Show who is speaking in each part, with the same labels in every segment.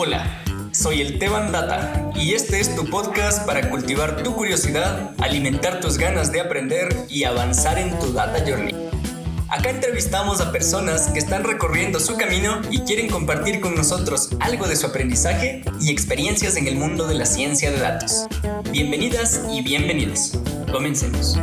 Speaker 1: Hola, soy el Teban Data y este es tu podcast para cultivar tu curiosidad, alimentar tus ganas de aprender y avanzar en tu Data Journey. Acá entrevistamos a personas que están recorriendo su camino y quieren compartir con nosotros algo de su aprendizaje y experiencias en el mundo de la ciencia de datos. Bienvenidas y bienvenidos. Comencemos.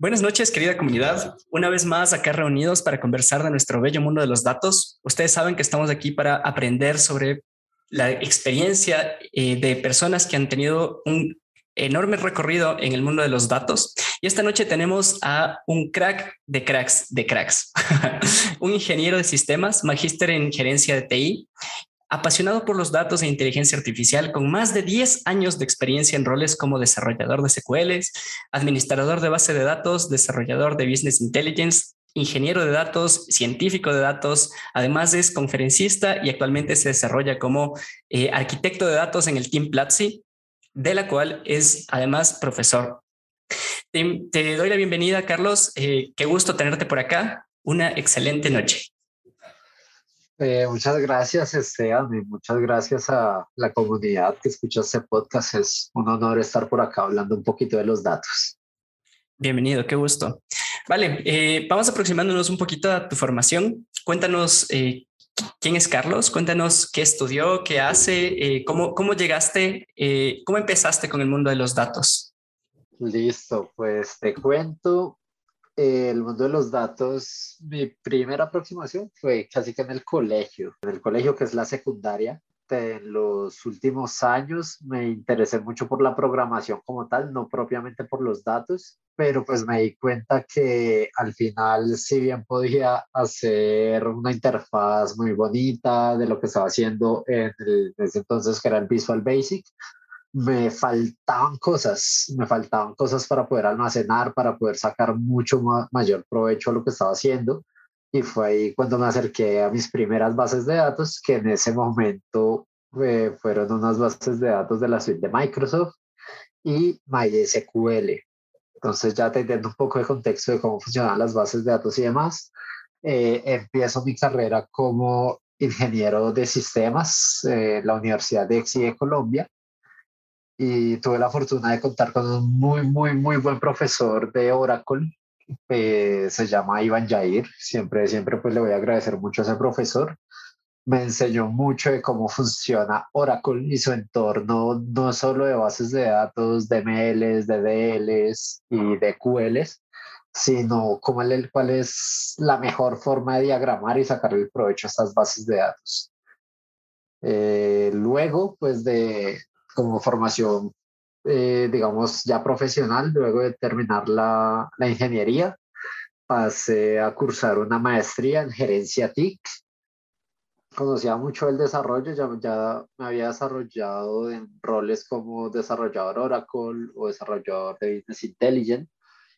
Speaker 1: Buenas noches, querida comunidad. Una vez más acá reunidos para conversar de nuestro bello mundo de los datos. Ustedes saben que estamos aquí para aprender sobre la experiencia eh, de personas que han tenido un enorme recorrido en el mundo de los datos. Y esta noche tenemos a un crack de cracks de cracks, un ingeniero de sistemas, magíster en gerencia de TI apasionado por los datos e inteligencia artificial, con más de 10 años de experiencia en roles como desarrollador de SQLs, administrador de base de datos, desarrollador de Business Intelligence, ingeniero de datos, científico de datos, además es conferencista y actualmente se desarrolla como eh, arquitecto de datos en el Team Platzi, de la cual es además profesor. Te, doy la bienvenida, Carlos. Eh, qué gusto tenerte por acá. Una excelente noche.
Speaker 2: Eh, muchas gracias, Esteban, y muchas gracias a la comunidad que escucha este podcast. Es un honor estar por acá hablando un poquito de los datos.
Speaker 1: Bienvenido, qué gusto. Vale, eh, vamos aproximándonos un poquito a tu formación. Cuéntanos eh, quién es Carlos, cuéntanos qué estudió, qué hace, cómo, cómo llegaste, cómo empezaste con el mundo de los datos.
Speaker 2: Listo, pues te cuento el mundo de los datos, mi primera aproximación fue casi que en el colegio, en el colegio que es la secundaria. En los últimos años me interesé mucho por la programación como tal, no propiamente por los datos, pero pues me di cuenta que al final, si bien podía hacer una interfaz muy bonita de lo que estaba haciendo en, ese entonces, que era el Visual Basic, me faltaban cosas, me faltaban cosas para poder almacenar, para poder sacar mucho mayor provecho a lo que estaba haciendo. Y fue ahí cuando me acerqué a mis primeras bases de datos, que en ese momento eh, fueron unas bases de datos de la suite de Microsoft y MySQL. Entonces ya teniendo un poco de contexto de cómo funcionan las bases de datos y demás, eh, empiezo mi carrera como ingeniero de sistemas en la Universidad de Exi Colombia y tuve la fortuna de contar con un muy, muy, muy buen profesor de Oracle, que se llama Iván Jair. Siempre, siempre pues le voy a agradecer mucho a ese profesor. Me enseñó mucho de cómo funciona Oracle y su entorno, no solo de bases de datos, de MLs, de DLs y de QLs, sino cómo el, cuál es la mejor forma de diagramar y sacar el provecho a estas bases de datos. Eh, luego, pues de, como formación, eh, digamos, ya profesional, luego de terminar la, la ingeniería, pasé a cursar una maestría en gerencia TIC. Conocía mucho el desarrollo, ya, ya me había desarrollado en roles como desarrollador Oracle o desarrollador de Business Intelligence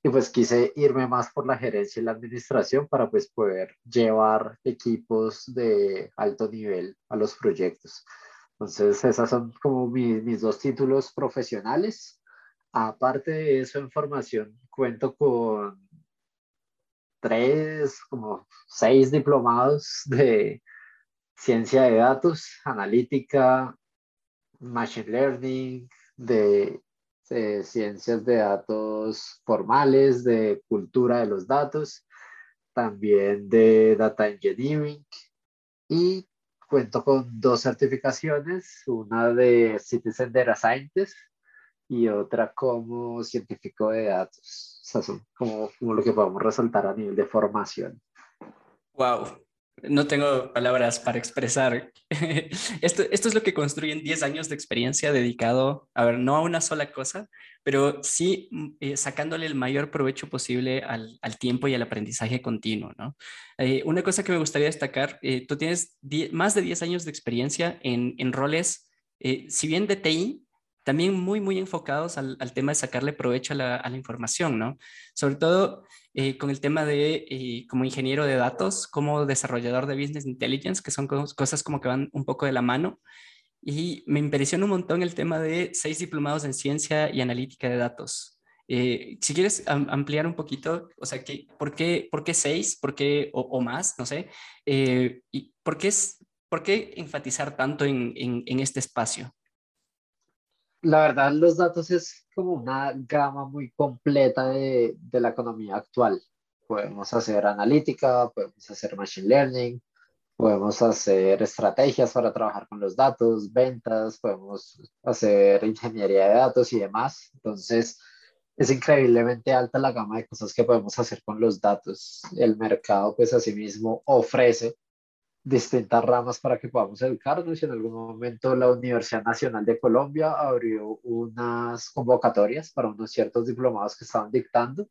Speaker 2: y pues quise irme más por la gerencia y la administración para pues poder llevar equipos de alto nivel a los proyectos. Entonces, esas son como mis, mis dos títulos profesionales. Aparte de eso, en formación, cuento con tres, como seis diplomados de ciencia de datos, analítica, machine learning, de, de, ciencias de datos formales, de cultura de los datos, también de data engineering y cuento con dos certificaciones, una de Citizen Data Scientist y otra como científico de datos. O sea, son como, como lo que podemos resaltar a nivel de formación.
Speaker 1: Wow, no tengo palabras para expresar. esto, esto es lo que construyen 10 años de experiencia dedicado, a ver, no a una sola cosa, pero sí mm, eh, sacándole el mayor provecho posible al, al, tiempo y al aprendizaje continuo, ¿no? Eh, una cosa que me gustaría destacar, eh, tú tienes más de 10 años de experiencia en, en roles, si bien de TI, también muy, muy enfocados al, al tema de sacarle provecho a la, a la, información, ¿no? Sobre todo eh, con el tema de eh, como ingeniero de datos, como desarrollador de Business Intelligence, que son cosas como que van un poco de la mano. Y me impresiona un montón el tema de seis diplomados en ciencia y analítica de datos. Eh, si quieres ampliar un poquito, o sea, que, ¿por, qué, ¿por qué seis? ¿Por qué o, más? No sé. Eh, ¿Y por qué, es, por qué enfatizar tanto en, en, en este espacio?
Speaker 2: La verdad, los datos es como una gama muy completa de, de la economía actual. Podemos hacer analítica, podemos hacer machine learning, podemos hacer estrategias para trabajar con los datos, ventas, podemos hacer ingeniería de datos y demás. Entonces, es increíblemente alta la gama de cosas que podemos hacer con los datos. El mercado, pues, asimismo ofrece distintas ramas para que podamos educarnos y en algún momento la Universidad Nacional de Colombia abrió unas convocatorias para unos ciertos diplomados que estaban dictando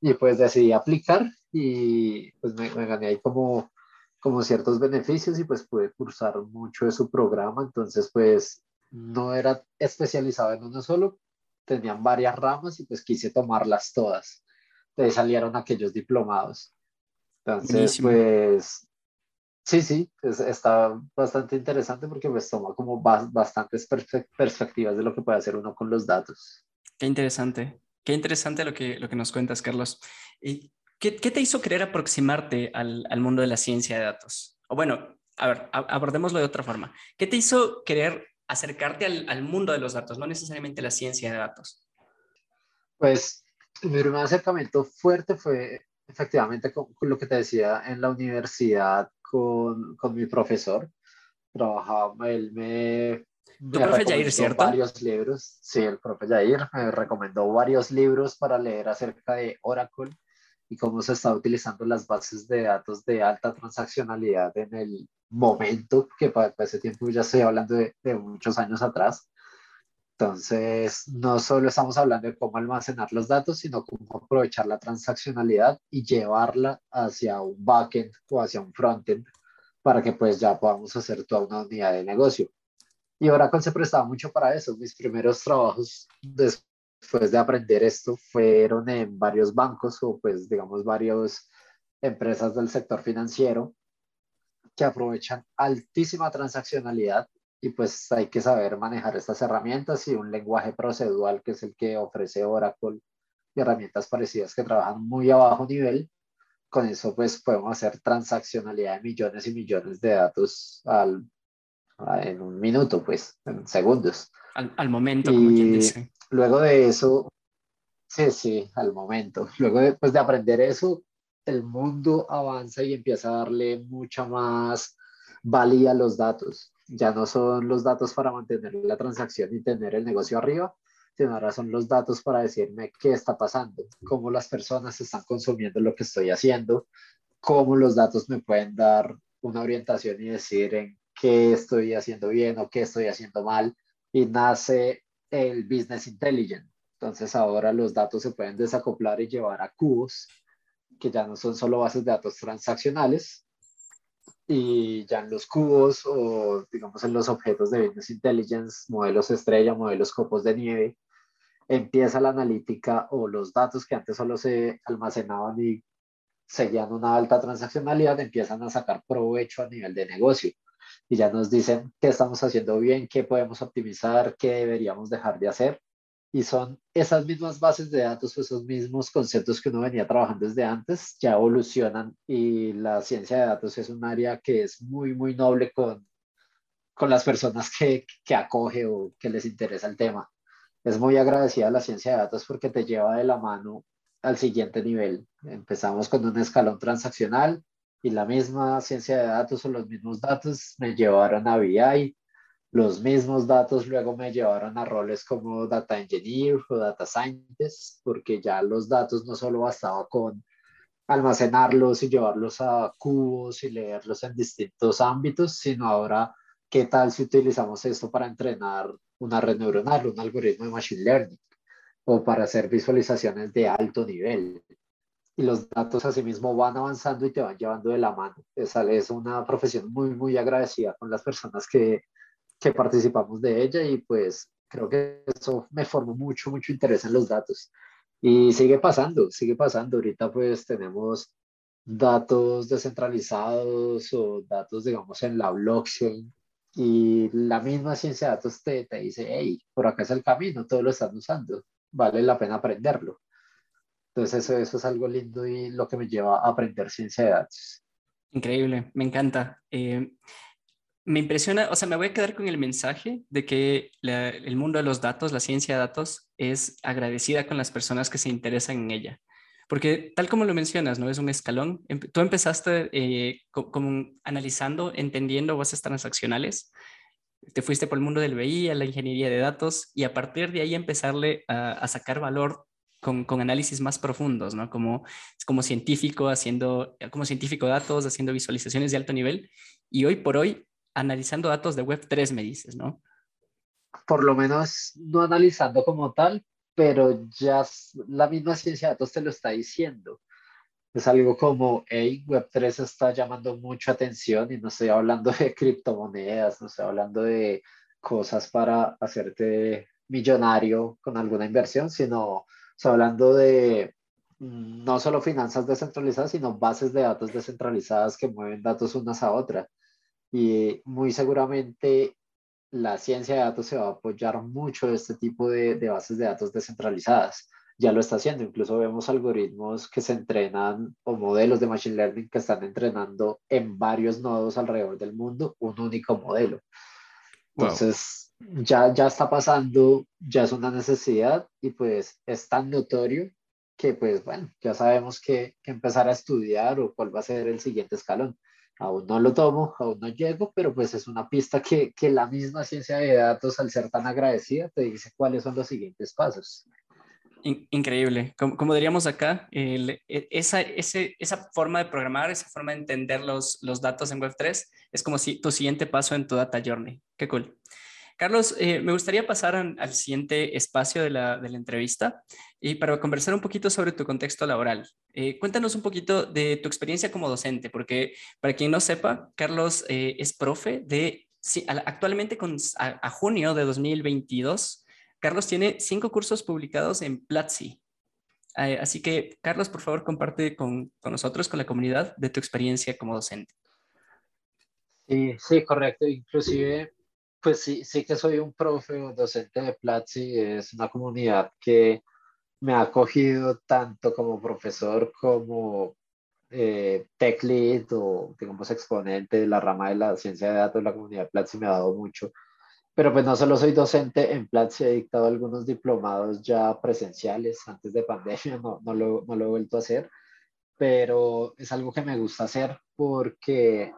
Speaker 2: y pues decidí aplicar y pues me, me gané ahí como como ciertos beneficios y pues pude cursar mucho de su programa, entonces pues no era especializado en uno solo, tenían varias ramas y pues quise tomarlas todas. De ahí salieron aquellos diplomados. Entonces pues sí, sí, está bastante interesante porque pues toma como bastantes perspectivas de lo que puede hacer uno con los datos.
Speaker 1: Qué interesante. Qué interesante lo que, lo que nos cuentas, Carlos. ¿Y ¿Qué, te hizo querer aproximarte al, mundo de la ciencia de datos? O bueno, a ver, abordémoslo de otra forma. ¿Qué te hizo querer acercarte al, mundo de los datos, no necesariamente la ciencia de datos?
Speaker 2: Pues mi primer acercamiento fuerte fue efectivamente con, lo que te decía en la universidad con, mi profesor. Trabajaba, él me...
Speaker 1: ¿Tu profe Jair, cierto?
Speaker 2: Varios libros, sí, el profe Jair me recomendó varios libros para leer acerca de Oracle y cómo se está utilizando las bases de datos de alta transaccionalidad en el momento, que para, ese tiempo ya estoy hablando de, de, muchos años atrás. Entonces, no solo estamos hablando de cómo almacenar los datos, sino cómo aprovechar la transaccionalidad y llevarla hacia un backend o hacia un frontend para que pues ya podamos hacer toda una unidad de negocio. Y Oracle se prestaba mucho para eso. Mis primeros trabajos después de aprender esto fueron en varios bancos o pues digamos varias empresas del sector financiero que aprovechan altísima transaccionalidad y pues hay que saber manejar estas herramientas y un lenguaje procedural que es el que ofrece Oracle y herramientas parecidas que trabajan muy a bajo nivel. Con eso pues podemos hacer transaccionalidad de millones y millones de datos al, en un minuto, pues en segundos.
Speaker 1: Al, al momento, como quien dice.
Speaker 2: Luego de eso, sí, sí, al momento. Luego de, pues, de aprender eso, el mundo avanza y empieza a darle mucha más valía a los datos. Ya no son los datos para mantener la transacción y tener el negocio arriba, sino ahora son los datos para decirme qué está pasando, cómo las personas están consumiendo lo que estoy haciendo, cómo los datos me pueden dar una orientación y decir en qué estoy haciendo bien o qué estoy haciendo mal. Y nace el Business Intelligence. Entonces ahora los datos se pueden desacoplar y llevar a cubos, que ya no son solo bases de datos transaccionales, y ya en los cubos o digamos en los objetos de Business Intelligence, modelos estrella, modelos copos de nieve, empieza la analítica o los datos que antes solo se almacenaban y seguían una alta transaccionalidad, empiezan a sacar provecho a nivel de negocio y ya nos dicen qué estamos haciendo bien, qué podemos optimizar, qué deberíamos dejar de hacer. Y son esas mismas bases de datos, esos mismos conceptos que uno venía trabajando desde antes, ya evolucionan y la ciencia de datos es un área que es muy, muy noble con, con las personas que, que acoge o que les interesa el tema. Es muy agradecida la ciencia de datos porque te lleva de la mano al siguiente nivel. Empezamos con un escalón transaccional, y la misma ciencia de datos o los mismos datos me llevaron a BI, los mismos datos luego me llevaron a roles como data engineer o data scientist, porque ya los datos no solo bastaba con almacenarlos y llevarlos a cubos y leerlos en distintos ámbitos, sino ahora qué tal si utilizamos esto para entrenar una red neuronal, un algoritmo de machine learning o para hacer visualizaciones de alto nivel y los datos asimismo van avanzando y te van llevando de la mano. Esa es una profesión muy, muy agradecida con las personas que, que participamos de ella y pues creo que eso me formó mucho, mucho interés en los datos. Y sigue pasando, sigue pasando. Ahorita pues tenemos datos descentralizados o datos, digamos, en la blockchain y la misma ciencia de datos te, te dice, hey, por acá es el camino, todo lo están usando. vale la pena aprenderlo. Entonces eso, eso es algo lindo y lo que me lleva a aprender ciencia de datos.
Speaker 1: Increíble, me encanta. Eh, me impresiona, o sea, me voy a quedar con el mensaje de que el mundo de los datos, la ciencia de datos, es agradecida con las personas que se interesan en ella. Porque tal como lo mencionas, ¿no? Es un escalón. Em, tú empezaste eh, como analizando, entendiendo bases transaccionales, te fuiste por el mundo del BI, a la ingeniería de datos, y a partir de ahí empezarle a, sacar valor con, con, análisis más profundos, ¿no? Como, como científico, haciendo, como científico datos, haciendo visualizaciones de alto nivel, y hoy por hoy analizando datos de Web3, me dices, ¿no?
Speaker 2: Por lo menos no analizando como tal, pero ya la misma ciencia de datos te lo está diciendo. Es algo como, hey, Web3 está llamando mucha atención y no estoy hablando de criptomonedas, no estoy hablando de cosas para hacerte millonario con alguna inversión, sino estoy hablando de mm, no solo finanzas descentralizadas, sino bases de datos descentralizadas que mueven datos unas a otras y muy seguramente la ciencia de datos se va a apoyar mucho de este tipo de, de, bases de datos descentralizadas. Ya lo está haciendo, incluso vemos algoritmos que se entrenan o modelos de machine learning que están entrenando en varios nodos alrededor del mundo un único modelo. Entonces, ya, ya está pasando, ya es una necesidad y pues es tan notorio que pues bueno, ya sabemos que, que empezar a estudiar o cuál va a ser el siguiente escalón aún no lo tomo, aún no llego, pero pues es una pista que, que la misma ciencia de datos, al ser tan agradecida, te dice cuáles son los siguientes pasos.
Speaker 1: Increíble. Como, como diríamos acá, e, esa, esa forma de programar, esa forma de entender los, los datos en Web3 es como si tu siguiente paso en tu data journey. Qué cool. Carlos, eh, me gustaría pasar al siguiente espacio de la, entrevista y para conversar un poquito sobre tu contexto laboral. Eh, cuéntanos un poquito de tu experiencia como docente, porque para quien no sepa, Carlos eh, es profe de, actualmente con, a, junio de 2022, Carlos tiene cinco cursos publicados en Platzi. así que, Carlos, por favor, comparte con, con nosotros, con la comunidad, de tu experiencia como docente.
Speaker 2: Sí, sí, correcto. Inclusive pues sí, sí que soy un profe o docente de Platzi, es una comunidad que me ha acogido tanto como profesor como eh, tech lead o digamos exponente de la rama de la ciencia de datos, la comunidad Platzi me ha dado mucho. Pero pues no solo soy docente en Platzi, he dictado algunos diplomados ya presenciales antes de pandemia, no, no, lo, no lo he vuelto a hacer, pero es algo que me gusta hacer porque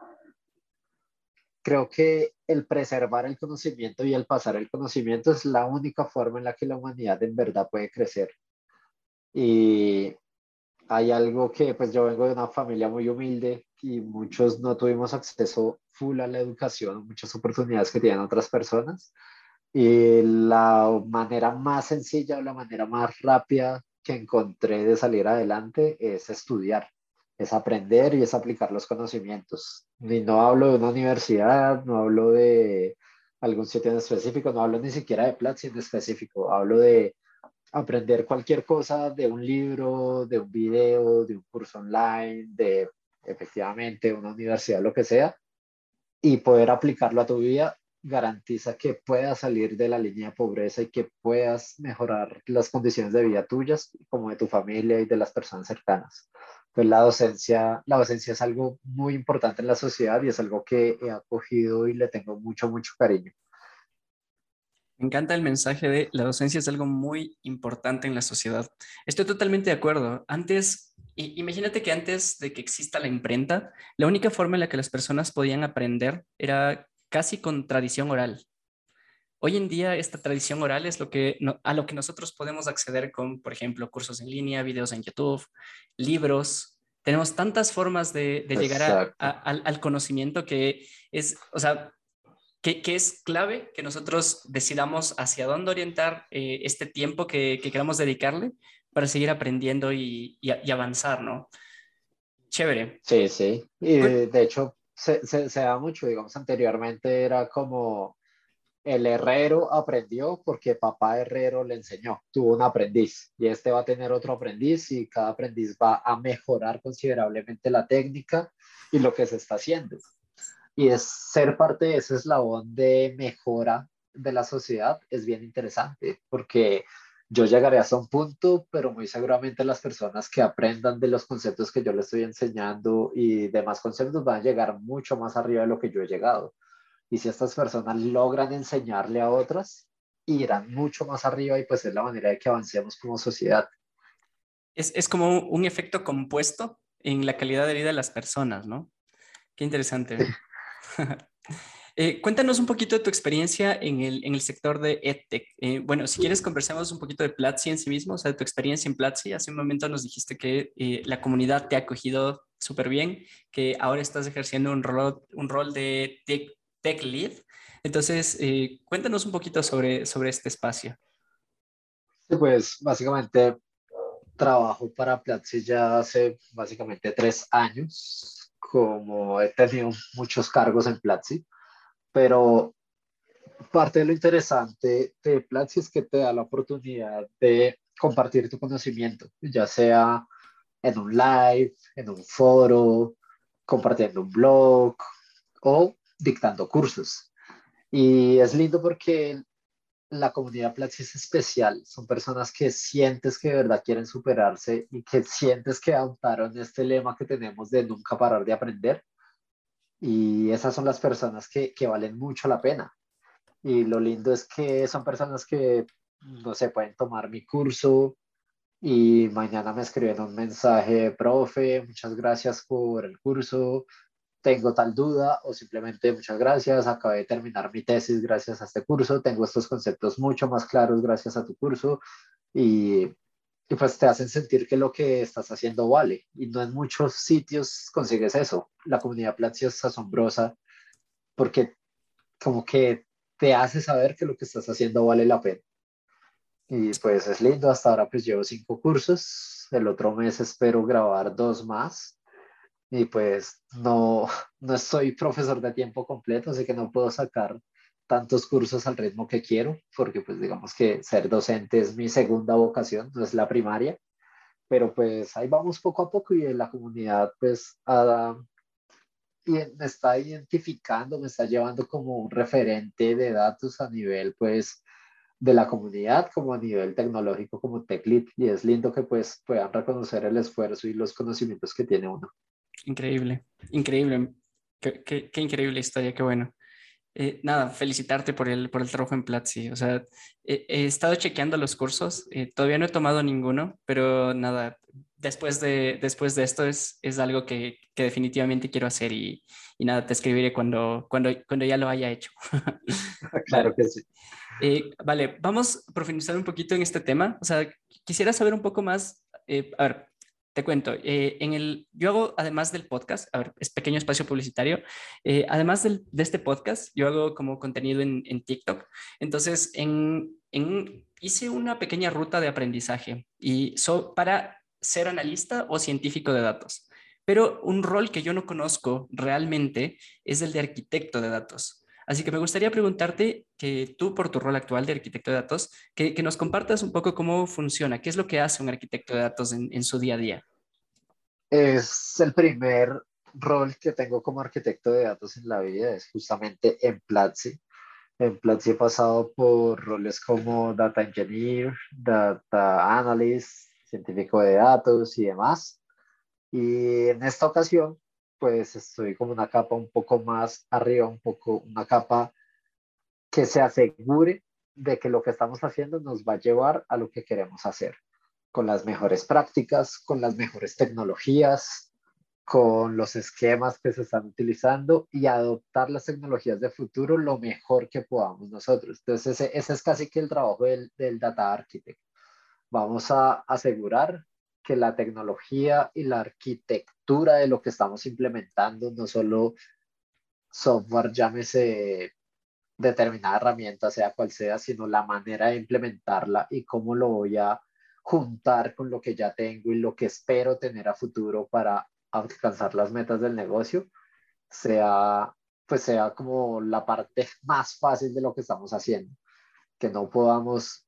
Speaker 2: creo que el preservar el conocimiento y el pasar el conocimiento es la única forma en la que la humanidad en verdad puede crecer. Y hay algo que, pues yo vengo de una familia muy humilde y muchos no tuvimos acceso full a la educación, muchas oportunidades que tienen otras personas. Y la manera más sencilla o la manera más rápida que encontré de salir adelante es estudiar es aprender y es aplicar los conocimientos. Y no hablo de una universidad, no hablo de algún sitio en específico, no hablo ni siquiera de Platzi en específico, hablo de aprender cualquier cosa de un libro, de un video, de un curso online, de efectivamente una universidad, lo que sea, y poder aplicarlo a tu vida garantiza que puedas salir de la línea de pobreza y que puedas mejorar las condiciones de vida tuyas, como de tu familia y de las personas cercanas pues la docencia, la docencia es algo muy importante en la sociedad y es algo que he acogido y le tengo mucho, mucho cariño.
Speaker 1: Me encanta el mensaje de la docencia es algo muy importante en la sociedad. Estoy totalmente de acuerdo. Antes, imagínate que antes de que exista la imprenta, la única forma en la que las personas podían aprender era casi con tradición oral. Hoy en día esta tradición oral es lo que, a lo que nosotros podemos acceder con, por ejemplo, cursos en línea, videos en YouTube, libros. Tenemos tantas formas de, llegar al, conocimiento que es, o sea, que, es clave que nosotros decidamos hacia dónde orientar eh, este tiempo que, queramos dedicarle para seguir aprendiendo y, avanzar, ¿no? Chévere.
Speaker 2: Sí, sí. Y de, hecho, se, se, da mucho, digamos, anteriormente era como el herrero aprendió porque papá herrero le enseñó, tuvo un aprendiz y este va a tener otro aprendiz y cada aprendiz va a mejorar considerablemente la técnica y lo que se está haciendo. Y es ser parte de ese eslabón de mejora de la sociedad es bien interesante porque yo llegaré hasta un punto, pero muy seguramente las personas que aprendan de los conceptos que yo les estoy enseñando y demás conceptos van a llegar mucho más arriba de lo que yo he llegado. Y si estas personas logran enseñarle a otras, irán mucho más arriba y pues es la manera de que avancemos como sociedad.
Speaker 1: Es, es como un efecto compuesto en la calidad de vida de las personas, ¿no? Qué interesante. Eh, cuéntanos un poquito de tu experiencia en el, en el sector de EdTech. Eh, bueno, si quieres, conversemos un poquito de Platzi en sí mismo, o sea, de tu experiencia en Platzi. Hace un momento nos dijiste que eh, la comunidad te ha acogido súper bien, que ahora estás ejerciendo un rol, un rol de tech, tech lead. Entonces, cuéntanos un poquito sobre, sobre este espacio.
Speaker 2: Pues básicamente trabajo para Platzi ya hace básicamente tres años, como he tenido muchos cargos en Platzi pero parte de lo interesante de Platzi es que te da la oportunidad de compartir tu conocimiento, ya sea en un live, en un foro, compartiendo un blog o dictando cursos. Y es lindo porque la comunidad Platzi es especial. Son personas que sientes que de verdad quieren superarse y que sientes que adoptaron este lema que tenemos de nunca parar de aprender y esas son las personas que, que valen mucho la pena. Y lo lindo es que son personas que, no sé, pueden tomar mi curso y mañana me escriben un mensaje, profe, muchas gracias por el curso, tengo tal duda o simplemente muchas gracias, acabé de terminar mi tesis gracias a este curso, tengo estos conceptos mucho más claros gracias a tu curso y y pues te hacen sentir que lo que estás haciendo vale. Y no en muchos sitios consigues eso. La comunidad Platzi es asombrosa porque como que te hace saber que lo que estás haciendo vale la pena. Y pues es lindo, hasta ahora pues llevo cinco cursos, el otro mes espero grabar dos más y pues no, no soy profesor de tiempo completo, así que no puedo sacar tantos cursos al ritmo que quiero, porque pues digamos que ser docente es mi segunda vocación, no es la primaria, pero pues ahí vamos poco a poco y la comunidad pues me está identificando, me está llevando como un referente de datos a nivel pues de la comunidad como a nivel tecnológico como TechLead y es lindo que pues puedan reconocer el esfuerzo y los conocimientos que tiene uno.
Speaker 1: Increíble, increíble. Qué, qué, qué increíble historia, qué bueno. Eh, nada, felicitarte por el, por el trabajo en Platzi. O sea, he, estado chequeando los cursos, eh, todavía no he tomado ninguno, pero nada, después de, después de esto es, es algo que, que definitivamente quiero hacer y, y, nada, te escribiré cuando, cuando, cuando ya lo haya hecho.
Speaker 2: claro que sí.
Speaker 1: Eh, vale, vamos a profundizar un poquito en este tema. O sea, quisiera saber un poco más, a ver, te cuento, eh, en el, yo hago, además del podcast, a ver, es pequeño espacio publicitario, eh, además de este podcast, yo hago como contenido en, en TikTok. Entonces, en, en, hice una pequeña ruta de aprendizaje y so, para ser analista o científico de datos. Pero un rol que yo no conozco realmente es el de arquitecto de datos. Así que me gustaría preguntarte que tú, por tu rol actual de arquitecto de datos, que, nos compartas un poco cómo funciona, qué es lo que hace un arquitecto de datos en, su día a día.
Speaker 2: Es el primer rol que tengo como arquitecto de datos en la vida, es justamente en Platzi. En Platzi he pasado por roles como Data Engineer, Data Analyst, científico de datos y demás. Y en esta ocasión pues estoy como una capa un poco más arriba, un poco una capa que se asegure de que lo que estamos haciendo nos va a llevar a lo que queremos hacer, con las mejores prácticas, con las mejores tecnologías, con los esquemas que se están utilizando y adoptar las tecnologías de futuro lo mejor que podamos nosotros. Entonces, ese, ese es casi que el trabajo del, del Data Architect. Vamos a asegurar que la tecnología y la arquitectura de lo que estamos implementando, no solo software, llámese determinada herramienta, sea cual sea, sino la manera de implementarla y cómo lo voy a juntar con lo que ya tengo y lo que espero tener a futuro para alcanzar las metas del negocio, sea pues sea como la parte más fácil de lo que estamos haciendo, que no podamos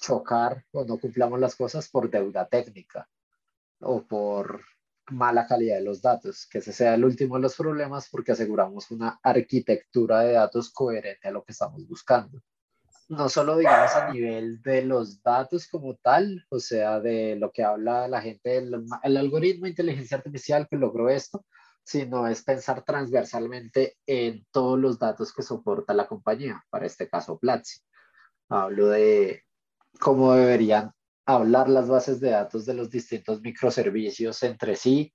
Speaker 2: chocar o no cumplamos las cosas por deuda técnica, o por mala calidad de los datos, que ese sea el último de los problemas porque aseguramos una arquitectura de datos coherente a lo que estamos buscando. no solo digamos a nivel de los datos como tal, o sea, de lo que habla la gente, del el algoritmo de inteligencia artificial que logró esto, sino es pensar transversalmente en todos los datos que soporta la compañía, para este caso Platzi. Hablo de cómo deberían hablar las bases de datos de los distintos microservicios entre sí,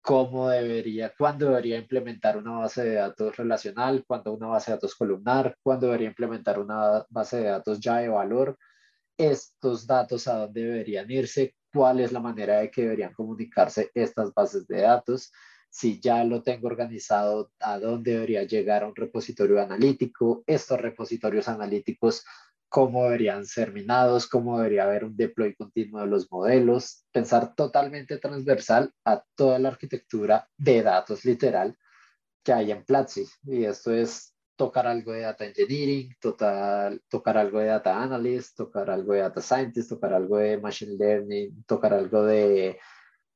Speaker 2: cómo debería, cuándo debería implementar una base de datos relacional, cuándo una base de datos columnar, cuándo debería implementar una base de datos ya de valor, estos datos a dónde deberían irse, cuál es la manera de que deberían comunicarse estas bases de datos, si ya lo tengo organizado, a dónde debería llegar a un repositorio analítico, estos repositorios analíticos cómo deberían ser minados, cómo debería haber un deploy continuo de los modelos, pensar totalmente transversal a toda la arquitectura de datos literal que hay en Platzi. Y esto es tocar algo de data engineering, total, tocar algo de data analyst, tocar algo de data scientist, tocar algo de machine learning, tocar algo de,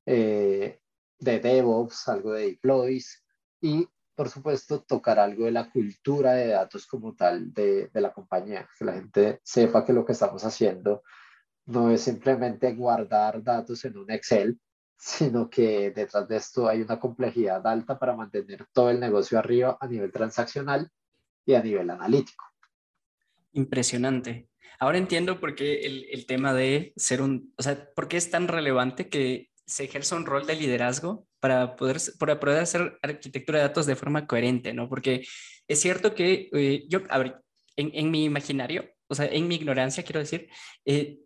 Speaker 2: eh, de DevOps, algo de deploys y por supuesto, tocar algo de la cultura de datos como tal de, de, la compañía, que la gente sepa que lo que estamos haciendo no es simplemente guardar datos en un Excel, sino que detrás de esto hay una complejidad alta para mantener todo el negocio arriba a nivel transaccional y a nivel analítico.
Speaker 1: Impresionante. Ahora entiendo por qué el, el tema de ser un, o sea, por qué es tan relevante que se ejerza un rol de liderazgo para poder, para poder hacer arquitectura de datos de forma coherente, ¿no? Porque es cierto que eh, yo, a ver, en, en, mi imaginario, o sea, en mi ignorancia, quiero decir, eh,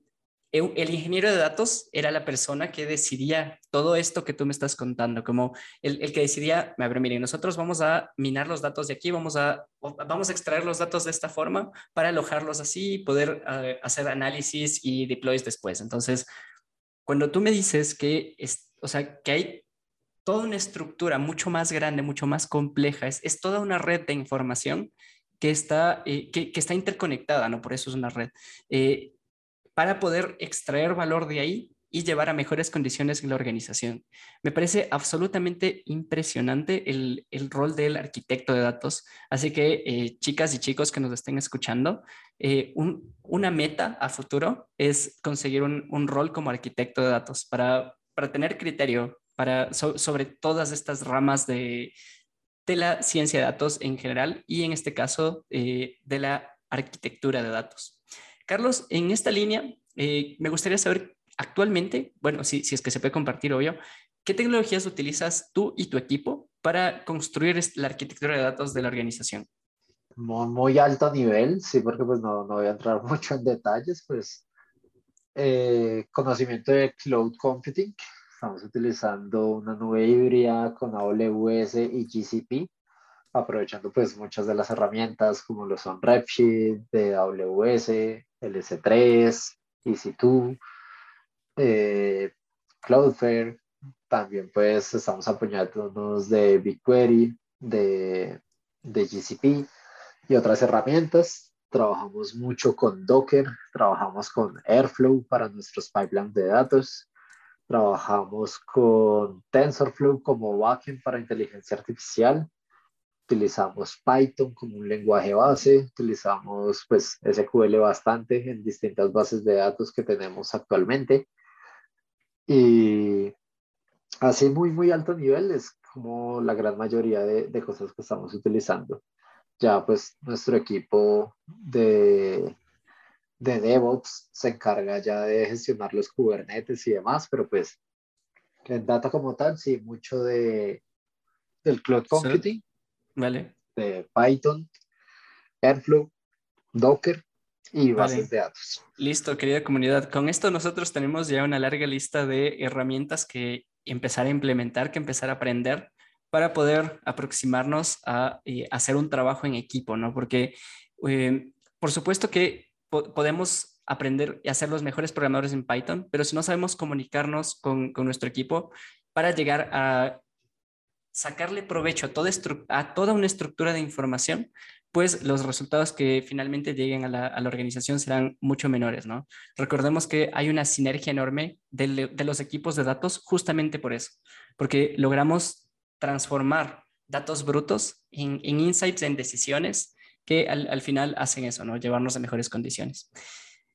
Speaker 1: el ingeniero de datos era la persona que decidía todo esto que tú me estás contando, como el, el que decidía, a ver, miren, nosotros vamos a minar los datos de aquí, vamos a, vamos a extraer los datos de esta forma para alojarlos así y poder uh, hacer análisis y deploys después. Entonces, cuando tú me dices que, es, o sea, que hay toda una estructura mucho más grande, mucho más compleja, es, es toda una red de información que está, eh, que, está interconectada, ¿no? Por eso es una red. Eh, para poder extraer valor de ahí y llevar a mejores condiciones en la organización. Me parece absolutamente impresionante el, el rol del arquitecto de datos. Así que, eh, chicas y chicos que nos estén escuchando, eh, un, una meta a futuro es conseguir un, un, rol como arquitecto de datos para, para tener criterio para, so, sobre todas estas ramas de, de, la ciencia de datos en general y en este caso eh, de la arquitectura de datos. Carlos, en esta línea, me gustaría saber actualmente, bueno, si, si es que se puede compartir, obvio, ¿qué tecnologías utilizas tú y tu equipo para construir la arquitectura de datos de la organización?
Speaker 2: Muy, alto nivel, sí, porque pues no, no voy a entrar mucho en detalles, pues eh, conocimiento de cloud computing, estamos utilizando una nube híbrida con AWS y GCP, aprovechando pues muchas de las herramientas como lo son Redshift de AWS, LS3, EC2, eh, Cloudflare, también pues estamos apoyándonos de BigQuery, de, de GCP y otras herramientas. Trabajamos mucho con Docker, trabajamos con Airflow para nuestros pipelines de datos, trabajamos con TensorFlow como backend para inteligencia artificial, utilizamos Python como un lenguaje base, utilizamos pues SQL bastante en distintas bases de datos que tenemos actualmente y así muy, muy alto nivel es como la gran mayoría de, de cosas que estamos utilizando. Ya pues nuestro equipo de, de DevOps se encarga ya de gestionar los Kubernetes y demás, pero pues en data como tal, sí, mucho de, del cloud computing,
Speaker 1: vale.
Speaker 2: de Python, Airflow, Docker y bases vale. de datos.
Speaker 1: Listo, querida comunidad. Con esto nosotros tenemos ya una larga lista de herramientas que empezar a implementar, que empezar a aprender para poder aproximarnos a eh, hacer un trabajo en equipo, ¿no? Porque eh, por supuesto que po podemos aprender y hacer los mejores programadores en Python, pero si no sabemos comunicarnos con, con nuestro equipo para llegar a sacarle provecho a toda, a toda una estructura de información, pues los resultados que finalmente lleguen a la, organización serán mucho menores, ¿no? Recordemos que hay una sinergia enorme de, los equipos de datos justamente por eso, porque logramos transformar datos brutos en, insights, en decisiones que al, final hacen eso, ¿no? Llevarnos a mejores condiciones.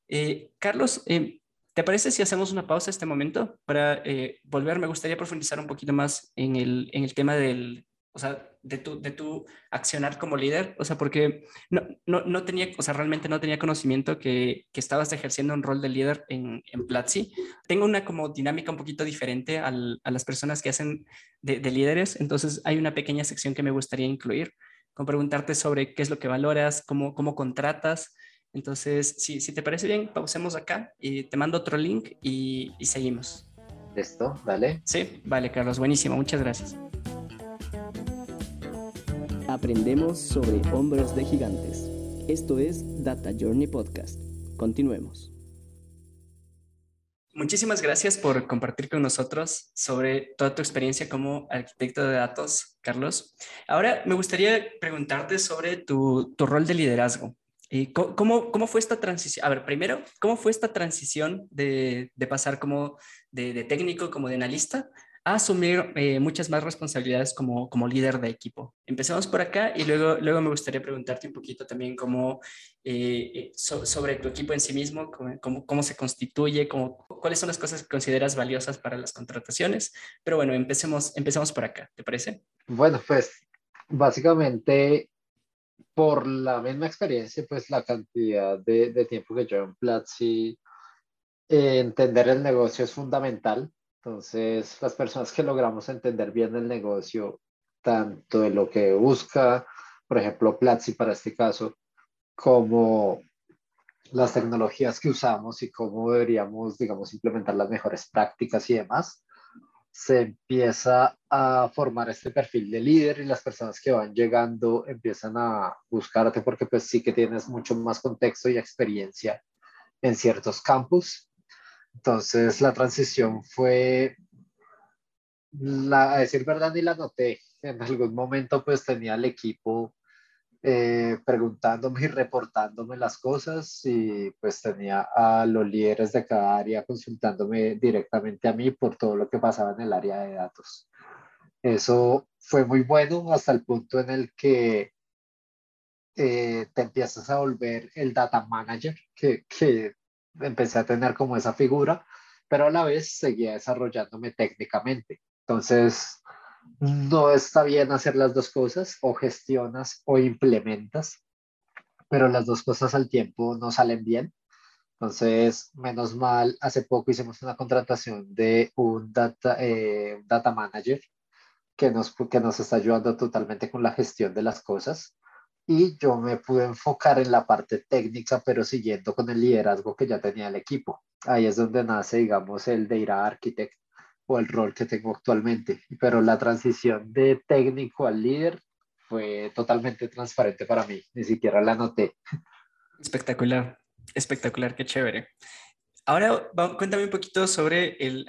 Speaker 1: Eh, Carlos, eh, ¿te parece si hacemos una pausa este momento para volver? Me gustaría profundizar un poquito más en el, en el tema del, o sea, de tu, de tu accionar como líder, o sea, porque no, no, no tenía, o sea, realmente no tenía conocimiento que, que estabas ejerciendo un rol de líder en, en, Platzi. Tengo una como dinámica un poquito diferente al, a las personas que hacen de, de, líderes, entonces hay una pequeña sección que me gustaría incluir, con preguntarte sobre qué es lo que valoras, cómo, cómo contratas. Entonces, si, si te parece bien, pausemos acá y te mando otro link y, y seguimos.
Speaker 2: Listo, dale.
Speaker 1: Sí, vale, Carlos, buenísimo, muchas gracias.
Speaker 3: Aprendemos sobre hombros de gigantes. Esto es Data Journey Podcast. Continuemos.
Speaker 1: Muchísimas gracias por compartir con nosotros sobre toda tu experiencia como arquitecto de datos, Carlos. Ahora me gustaría preguntarte sobre tu, rol de liderazgo. ¿Y cómo, cómo, fue esta transición? A ver, primero, ¿cómo fue esta transición de, pasar como de, de, técnico, como de analista, asumir eh, muchas más responsabilidades como, como líder de equipo. Empezamos por acá y luego, luego me gustaría preguntarte un poquito también cómo, eh, eh, sobre tu equipo en sí mismo, cómo, cómo, se constituye, cómo, cuáles son las cosas que consideras valiosas para las contrataciones. Pero bueno, empecemos, empecemos por acá, ¿te parece?
Speaker 2: Bueno, pues básicamente por la misma experiencia, pues la cantidad de, de tiempo que llevo en Platzi, entender el negocio es fundamental entonces, las personas que logramos entender bien el negocio, tanto de lo que busca, por ejemplo, Platzi para este caso, como las tecnologías que usamos y cómo deberíamos, digamos, implementar las mejores prácticas y demás, se empieza a formar este perfil de líder y las personas que van llegando empiezan a buscarte porque pues sí que tienes mucho más contexto y experiencia en ciertos campos entonces la transición fue, la, a decir verdad, ni la noté. En algún momento pues tenía el equipo eh, preguntándome y reportándome las cosas y pues tenía a los líderes de cada área consultándome directamente a mí por todo lo que pasaba en el área de datos. Eso fue muy bueno hasta el punto en el que eh, te empiezas a volver el data manager, que, que empecé a tener como esa figura, pero a la vez seguía desarrollándome técnicamente. Entonces, no está bien hacer las dos cosas, o gestionas o implementas, pero las dos cosas al tiempo no salen bien. Entonces, menos mal, hace poco hicimos una contratación de un data, eh, data manager que nos, que nos está ayudando totalmente con la gestión de las cosas y yo me pude enfocar en la parte técnica, pero siguiendo con el liderazgo que ya tenía el equipo. Ahí es donde nace, digamos, el de ir a architect o el rol que tengo actualmente. Pero la transición de técnico al líder fue totalmente transparente para mí, ni siquiera la noté.
Speaker 1: Espectacular, espectacular, qué chévere. Ahora, cuéntame un poquito sobre el...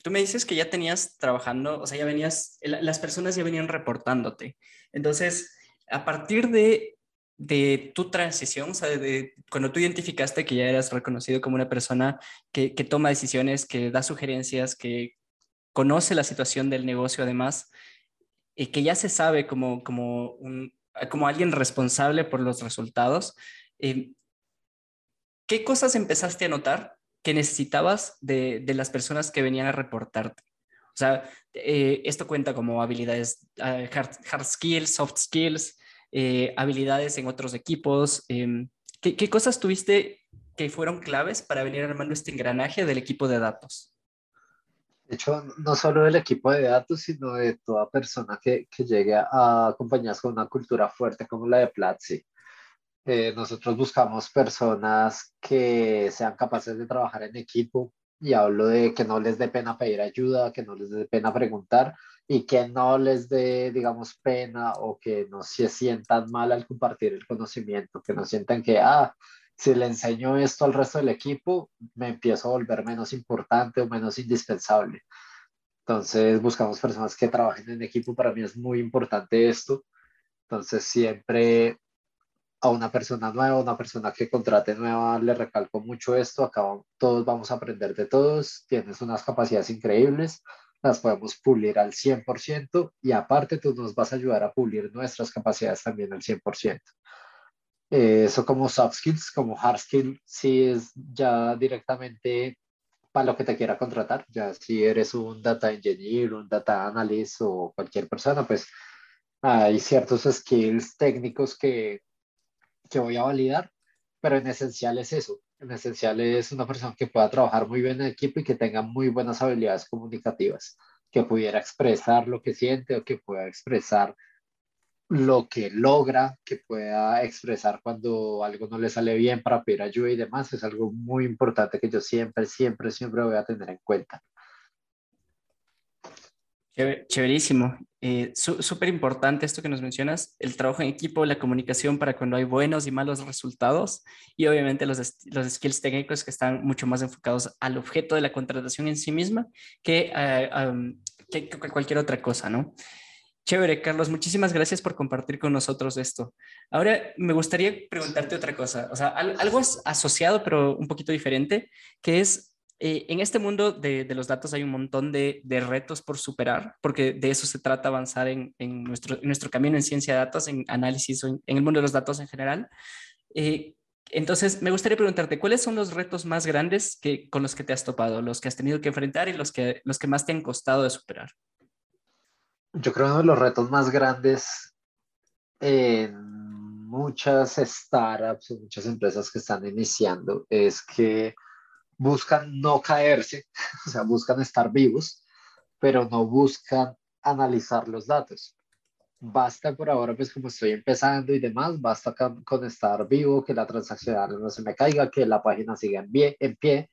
Speaker 1: tú me dices que ya tenías trabajando, o sea, ya venías, las personas ya venían reportándote. Entonces, a partir de, de tu transición, o sea, de, cuando tú identificaste que ya eras reconocido como una persona que, que toma decisiones, que da sugerencias, que conoce la situación del negocio además, y que ya se sabe como, como, un, como alguien responsable por los resultados, eh, ¿qué cosas empezaste a notar que necesitabas de, de, las personas que venían a reportarte? O sea, eh, esto cuenta como habilidades, uh, hard, skills, soft skills, eh, habilidades en otros equipos. Em, ¿qué, ¿qué, cosas tuviste que fueron claves para venir armando este engranaje del equipo de datos?
Speaker 2: De hecho, no solo del equipo de datos, sino de toda persona que, que llegue a acompañarse con una cultura fuerte como la de Platzi. Eh, nosotros buscamos personas que sean capaces de trabajar en equipo, y hablo de que no les dé pena pedir ayuda, que no les dé pena preguntar y que no les dé, digamos, pena o que no se sientan mal al compartir el conocimiento, que no sientan que, ah, si le enseño esto al resto del equipo, me empiezo a volver menos importante o menos indispensable. Entonces buscamos personas que trabajen en equipo, para mí es muy importante esto. Entonces siempre a una persona nueva, una persona que contrate nueva, le recalco mucho esto, acá todos vamos a aprender de todos, tienes unas capacidades increíbles, las podemos pulir al 100% y aparte tú nos vas a ayudar a pulir nuestras capacidades también al 100%. Eh, eso como soft skills, como hard skills, sí es ya directamente para lo que te quiera contratar. Ya si eres un data engineer, un data analyst o cualquier persona, pues hay ciertos skills técnicos que, que voy a validar, pero en esencial es eso. En esencial es una persona que pueda trabajar muy bien en equipo y que tenga muy buenas habilidades comunicativas, que pudiera expresar lo que siente o que pueda expresar lo que logra, que pueda expresar cuando algo no le sale bien para pedir ayuda y demás, es algo muy importante que yo siempre, siempre, siempre voy a tener en cuenta.
Speaker 1: Chéverísimo. Eh, Súper importante esto que nos mencionas, el trabajo en equipo, la comunicación para cuando hay buenos y malos resultados y obviamente los, los skills técnicos que están mucho más enfocados al objeto de la contratación en sí misma que, uh, que cualquier otra cosa, ¿no? Chévere, Carlos, muchísimas gracias por compartir con nosotros esto. Ahora me gustaría preguntarte otra cosa, o sea, algo asociado pero un poquito diferente, que es, eh, en este mundo de, los datos hay un montón de, retos por superar, porque de eso se trata avanzar en, nuestro, nuestro, camino en ciencia de datos, en análisis o en, el mundo de los datos en general. Eh, entonces, me gustaría preguntarte, ¿cuáles son los retos más grandes que, con los que te has topado, los que has tenido que enfrentar y los que, los que más te han costado de superar?
Speaker 2: yo creo que uno de los retos más grandes en muchas startups o muchas empresas que están iniciando es que buscan no caerse, o sea, buscan estar vivos, pero no buscan analizar los datos. Basta por ahora, pues como estoy empezando y demás, basta con, estar vivo, que la transacción no se me caiga, que la página siga en pie, en pie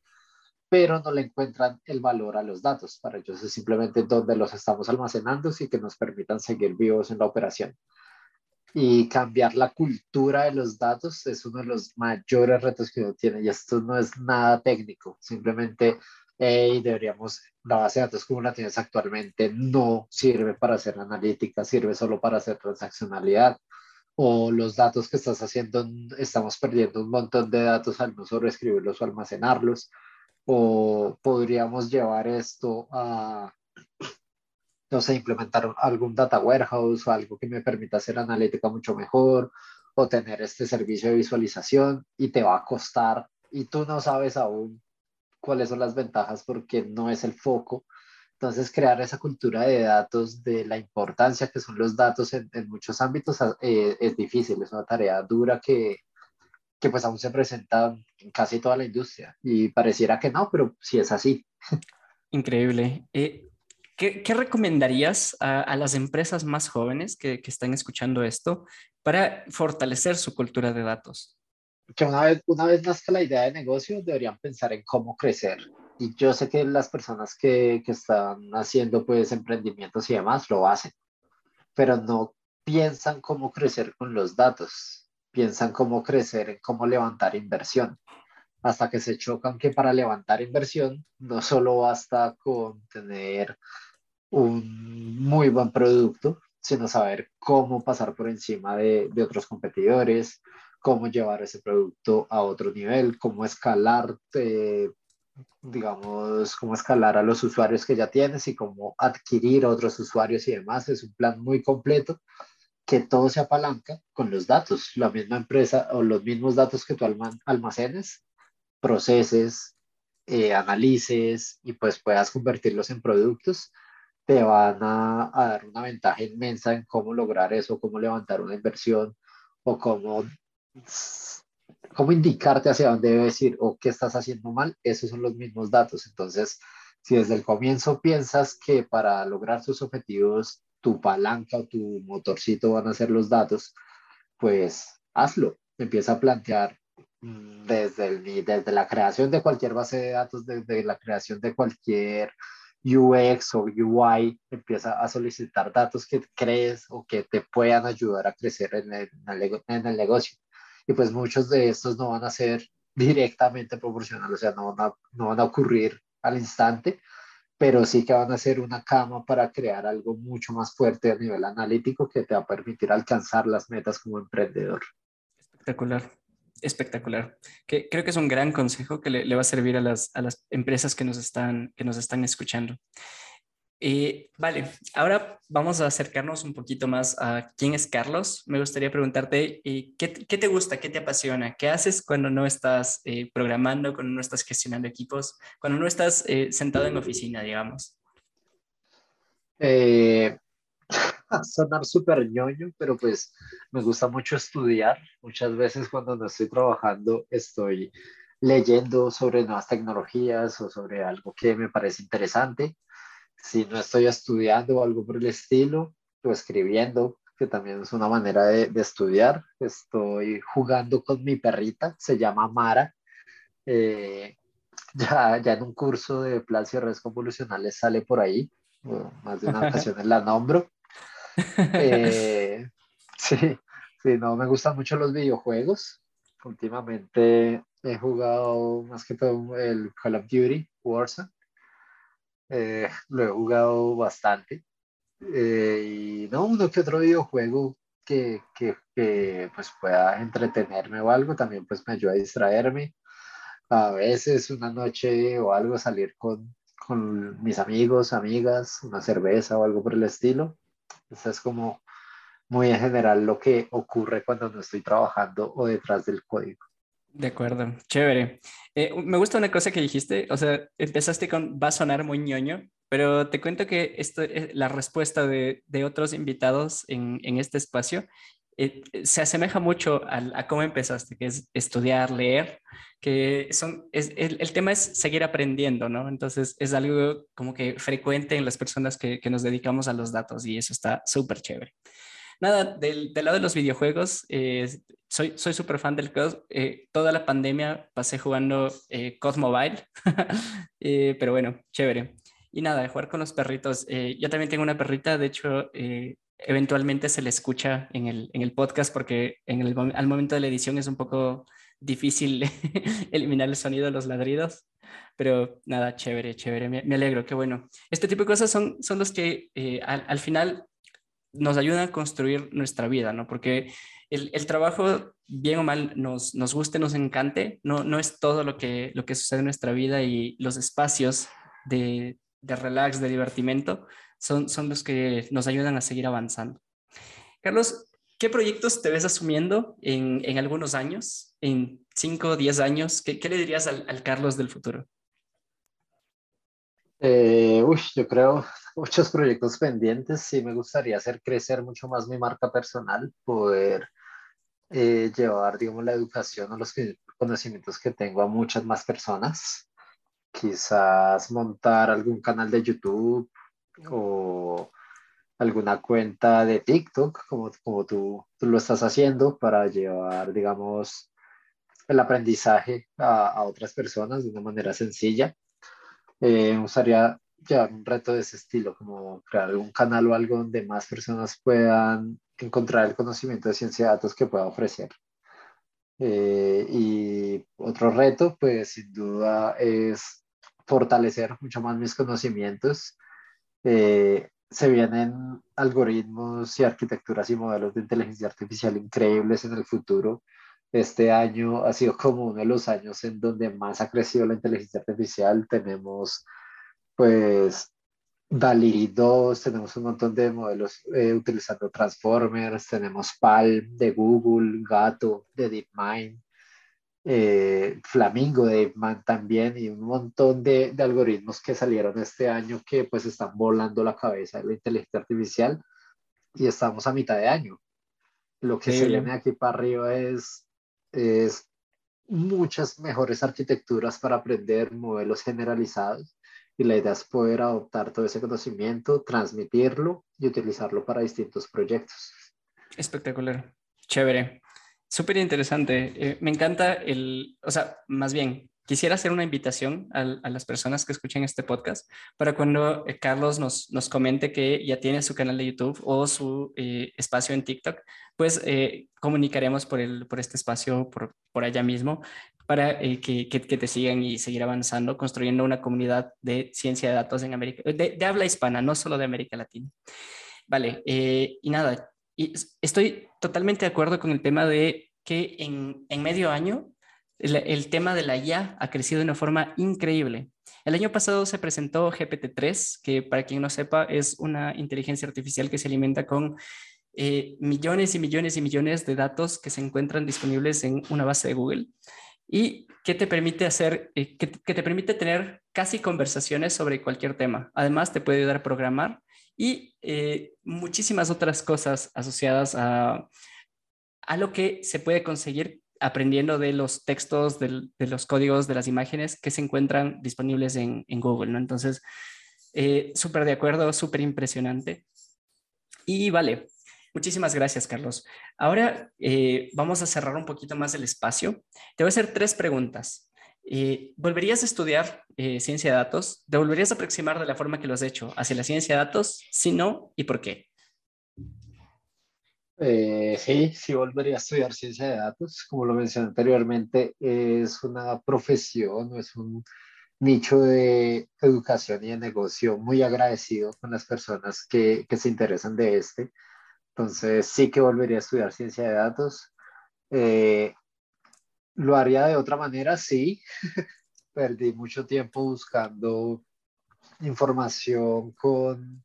Speaker 2: pero no le encuentran el valor a los datos. Para ellos es simplemente donde los estamos almacenando y que nos permitan seguir vivos en la operación. Y cambiar la cultura de los datos es uno de los mayores retos que uno tiene. Y esto no es nada técnico, simplemente hey, deberíamos, la base de datos como la tienes actualmente no sirve para hacer analítica, sirve solo para hacer transaccionalidad. O los datos que estás haciendo, estamos perdiendo un montón de datos al no sobreescribirlos o almacenarlos o podríamos llevar esto a, no sé, implementar algún data warehouse o algo que me permita hacer analítica mucho mejor o tener este servicio de visualización y te va a costar y tú no sabes aún cuáles son las ventajas porque no es el foco. Entonces, crear esa cultura de datos, de la importancia que son los datos en, muchos ámbitos, eh, es difícil, es una tarea dura que, que pues aún se presenta en casi toda la industria y pareciera que no, pero sí es así.
Speaker 1: Increíble. Eh, ¿qué, ¿qué, recomendarías a, a, las empresas más jóvenes que, que, están escuchando esto para fortalecer su cultura de datos?
Speaker 2: Que una vez, una vez nazca la idea de negocio, deberían pensar en cómo crecer. Y yo sé que las personas que, que están haciendo pues emprendimientos y demás lo hacen, pero no piensan cómo crecer con los datos piensan cómo crecer, cómo levantar inversión, hasta que se chocan que para levantar inversión no solo basta con tener un muy buen producto, sino saber cómo pasar por encima de, de otros competidores, cómo llevar ese producto a otro nivel, cómo escalar, eh, digamos, cómo escalar a los usuarios que ya tienes y cómo adquirir otros usuarios y demás. Es un plan muy completo que todo se apalanca con los datos. La misma empresa o los mismos datos que tú almacenes, proceses, eh, analices y pues puedas convertirlos en productos, te van a, dar una ventaja inmensa en cómo lograr eso, cómo levantar una inversión o cómo, cómo indicarte hacia dónde debes ir o qué estás haciendo mal. Esos son los mismos datos. Entonces, si desde el comienzo piensas que para lograr tus objetivos tu palanca o tu motorcito van a ser los datos, pues hazlo. Empieza a plantear mm, desde, el, desde la creación de cualquier base de datos, desde la creación de cualquier UX o UI, empieza a solicitar datos que crees o que te puedan ayudar a crecer en el, en el negocio. Y pues muchos de estos no van a ser directamente proporcionales, o sea, no van a, no van a ocurrir al instante, pero sí que van a ser una cama para crear algo mucho más fuerte a nivel analítico que te va a permitir alcanzar las metas como emprendedor.
Speaker 1: Espectacular, espectacular. Que, creo que es un gran consejo que le, va a servir a las, a las, empresas que nos, están, que nos están escuchando. Eh, vale, ahora vamos a acercarnos un poquito más a quién es Carlos. Me gustaría preguntarte, eh, ¿qué, te gusta? ¿Qué te apasiona? ¿Qué haces cuando no estás eh, programando, cuando no estás gestionando equipos, cuando no estás sentado en oficina, digamos?
Speaker 2: a sonar súper ñoño, pero pues me gusta mucho estudiar. Muchas veces cuando no estoy trabajando estoy leyendo sobre nuevas tecnologías o sobre algo que me parece interesante si no estoy estudiando o algo por el estilo, o escribiendo, que también es una manera de, estudiar. Estoy jugando con mi perrita, se llama Mara. Eh, ya, ya en un curso de planos y redes convolucionales sale por ahí, más de una ocasión la nombro. Eh, sí, sí, no, me gustan mucho los videojuegos. Últimamente he jugado más que todo el Call of Duty, Warzone. Eh, lo he jugado bastante. Eh, y no, uno que otro videojuego que, que, que, pues pueda entretenerme o algo, también pues me ayuda a distraerme. A veces una noche o algo salir con, con mis amigos, amigas, una cerveza o algo por el estilo. Eso es como muy en general lo que ocurre cuando no estoy trabajando o detrás del código.
Speaker 1: De acuerdo, chévere. Eh, me gusta una cosa que dijiste, o sea, empezaste con va a sonar muy ñoño, pero te cuento que esto, eh, la respuesta de, de otros invitados en, en este espacio eh, se asemeja mucho a, cómo empezaste, que es estudiar, leer, que son, es, el, el, tema es seguir aprendiendo, ¿no? Entonces es algo como que frecuente en las personas que, que nos dedicamos a los datos y eso está súper chévere. Nada, del, del, lado de los videojuegos, soy súper fan del COD. Eh, toda la pandemia pasé jugando eh, COD Mobile, eh, pero bueno, chévere. Y nada, jugar con los perritos. Eh, yo también tengo una perrita, de hecho, eventualmente se le escucha en el, en el podcast porque en el, al momento de la edición es un poco difícil eliminar el sonido de los ladridos. Pero nada, chévere, chévere, me, alegro, qué bueno. Este tipo de cosas son, son los que al, al final nos ayudan a construir nuestra vida, ¿no? Porque el, trabajo, bien o mal, nos, nos guste, nos encante, no, no es todo lo que, lo que sucede en nuestra vida y los espacios de, de relax, de divertimento, son, son los que nos ayudan a seguir avanzando. Carlos, ¿qué proyectos te ves asumiendo en, en algunos años, en 5 o 10 años? ¿Qué, ¿Qué, le dirías al, al, Carlos del futuro?
Speaker 2: Eh, uy, yo creo muchos proyectos pendientes. Sí, me gustaría hacer crecer mucho más mi marca personal, poder eh, llevar, digamos, la educación o los conocimientos que tengo a muchas más personas. Quizás montar algún canal de YouTube o alguna cuenta de TikTok, como, como tú, tú lo estás haciendo, para llevar, digamos, el aprendizaje a, a otras personas de una manera sencilla. Eh, me gustaría llevar un reto de ese estilo, como crear algún canal o algo donde más personas puedan encontrar el conocimiento de ciencia de datos que pueda ofrecer. Eh, y otro reto, pues sin duda, es fortalecer mucho más mis conocimientos. Eh, se vienen algoritmos y arquitecturas y modelos de inteligencia artificial increíbles en el futuro. Este año ha sido como uno de los años en donde más ha crecido la inteligencia artificial. Tenemos pues DALI 2, tenemos un montón de modelos eh, utilizando Transformers, tenemos Palm de Google, Gato de DeepMind, eh, Flamingo de DeepMind también y un montón de, de, algoritmos que salieron este año que pues están volando la cabeza de la inteligencia artificial y estamos a mitad de año. Lo que se viene aquí para arriba es, es muchas mejores arquitecturas para aprender modelos generalizados y la idea es poder adoptar todo ese conocimiento, transmitirlo y utilizarlo para distintos proyectos.
Speaker 1: Espectacular, chévere, súper interesante. Eh, me encanta el, o sea, más bien, quisiera hacer una invitación a, las personas que escuchen este podcast para cuando eh, Carlos nos, nos comente que ya tiene su canal de YouTube o su eh, espacio en TikTok, pues comunicaremos por, el, por este espacio, por, por allá mismo, para que, que, te sigan y seguir avanzando, construyendo una comunidad de ciencia de datos en América, de, de habla hispana, no solo de América Latina. Vale, y nada, y estoy totalmente de acuerdo con el tema de que en, medio año el, el, tema de la IA ha crecido de una forma increíble. El año pasado se presentó GPT-3, que para quien no sepa es una inteligencia artificial que se alimenta con eh, millones y millones y millones de datos que se encuentran disponibles en una base de Google y que te permite hacer, eh, que, te permite tener casi conversaciones sobre cualquier tema. Además, te puede ayudar a programar y eh, muchísimas otras cosas asociadas a, a lo que se puede conseguir aprendiendo de los textos, de, los códigos, de las imágenes que se encuentran disponibles en, Google, ¿no? Entonces, eh, súper de acuerdo, súper impresionante. Y vale, muchísimas gracias, Carlos. Ahora eh, vamos a cerrar un poquito más el espacio. Te voy a hacer tres preguntas. Eh, ¿Volverías a estudiar ciencia de datos? ¿Te volverías a aproximar de la forma que lo has hecho hacia la ciencia de datos? Si no, ¿y por qué?
Speaker 2: Eh, sí, sí volvería a estudiar ciencia de datos. Como lo mencioné anteriormente, es una profesión, es un nicho de educación y de negocio muy agradecido con las personas que, que se interesan de este. Entonces, sí que volvería a estudiar ciencia de datos. Eh, lo haría de otra manera, sí. Perdí mucho tiempo buscando información con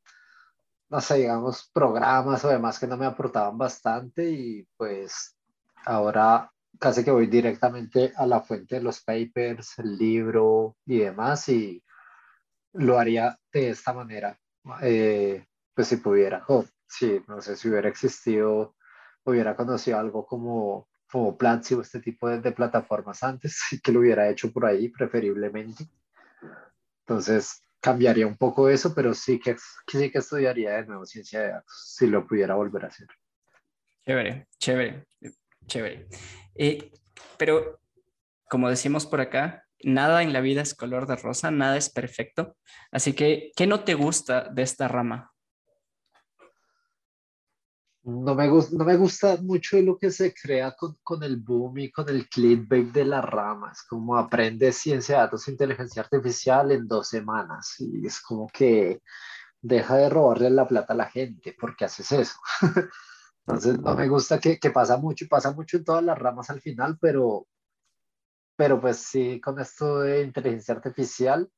Speaker 2: no sé, digamos, programas o demás que no me aportaban bastante y pues ahora casi que voy directamente a la fuente de los papers, el libro y demás y lo haría de esta manera, eh, pues si pudiera, o si, no sé, si hubiera existido, hubiera conocido algo como, como Platzi o este tipo de, de plataformas antes, que lo hubiera hecho por ahí preferiblemente. Entonces, cambiaría un poco eso, pero sí que, sí que estudiaría de nuevo ciencia de datos, si lo pudiera volver a hacer.
Speaker 1: Chévere, chévere, chévere. Eh, pero, como decimos por acá, nada en la vida es color de rosa, nada es perfecto. Así que, ¿qué no te gusta de esta rama?
Speaker 2: No me, gusta, no me gusta mucho lo que se crea con, con, el boom y con el clickbait de las ramas, como aprende ciencia de datos e inteligencia artificial en dos semanas. Y es como que deja de robarle la plata a la gente, ¿por qué haces eso? Entonces, no me gusta que, que pasa mucho y pasa mucho en todas las ramas al final, pero, pero pues sí, con esto de inteligencia artificial,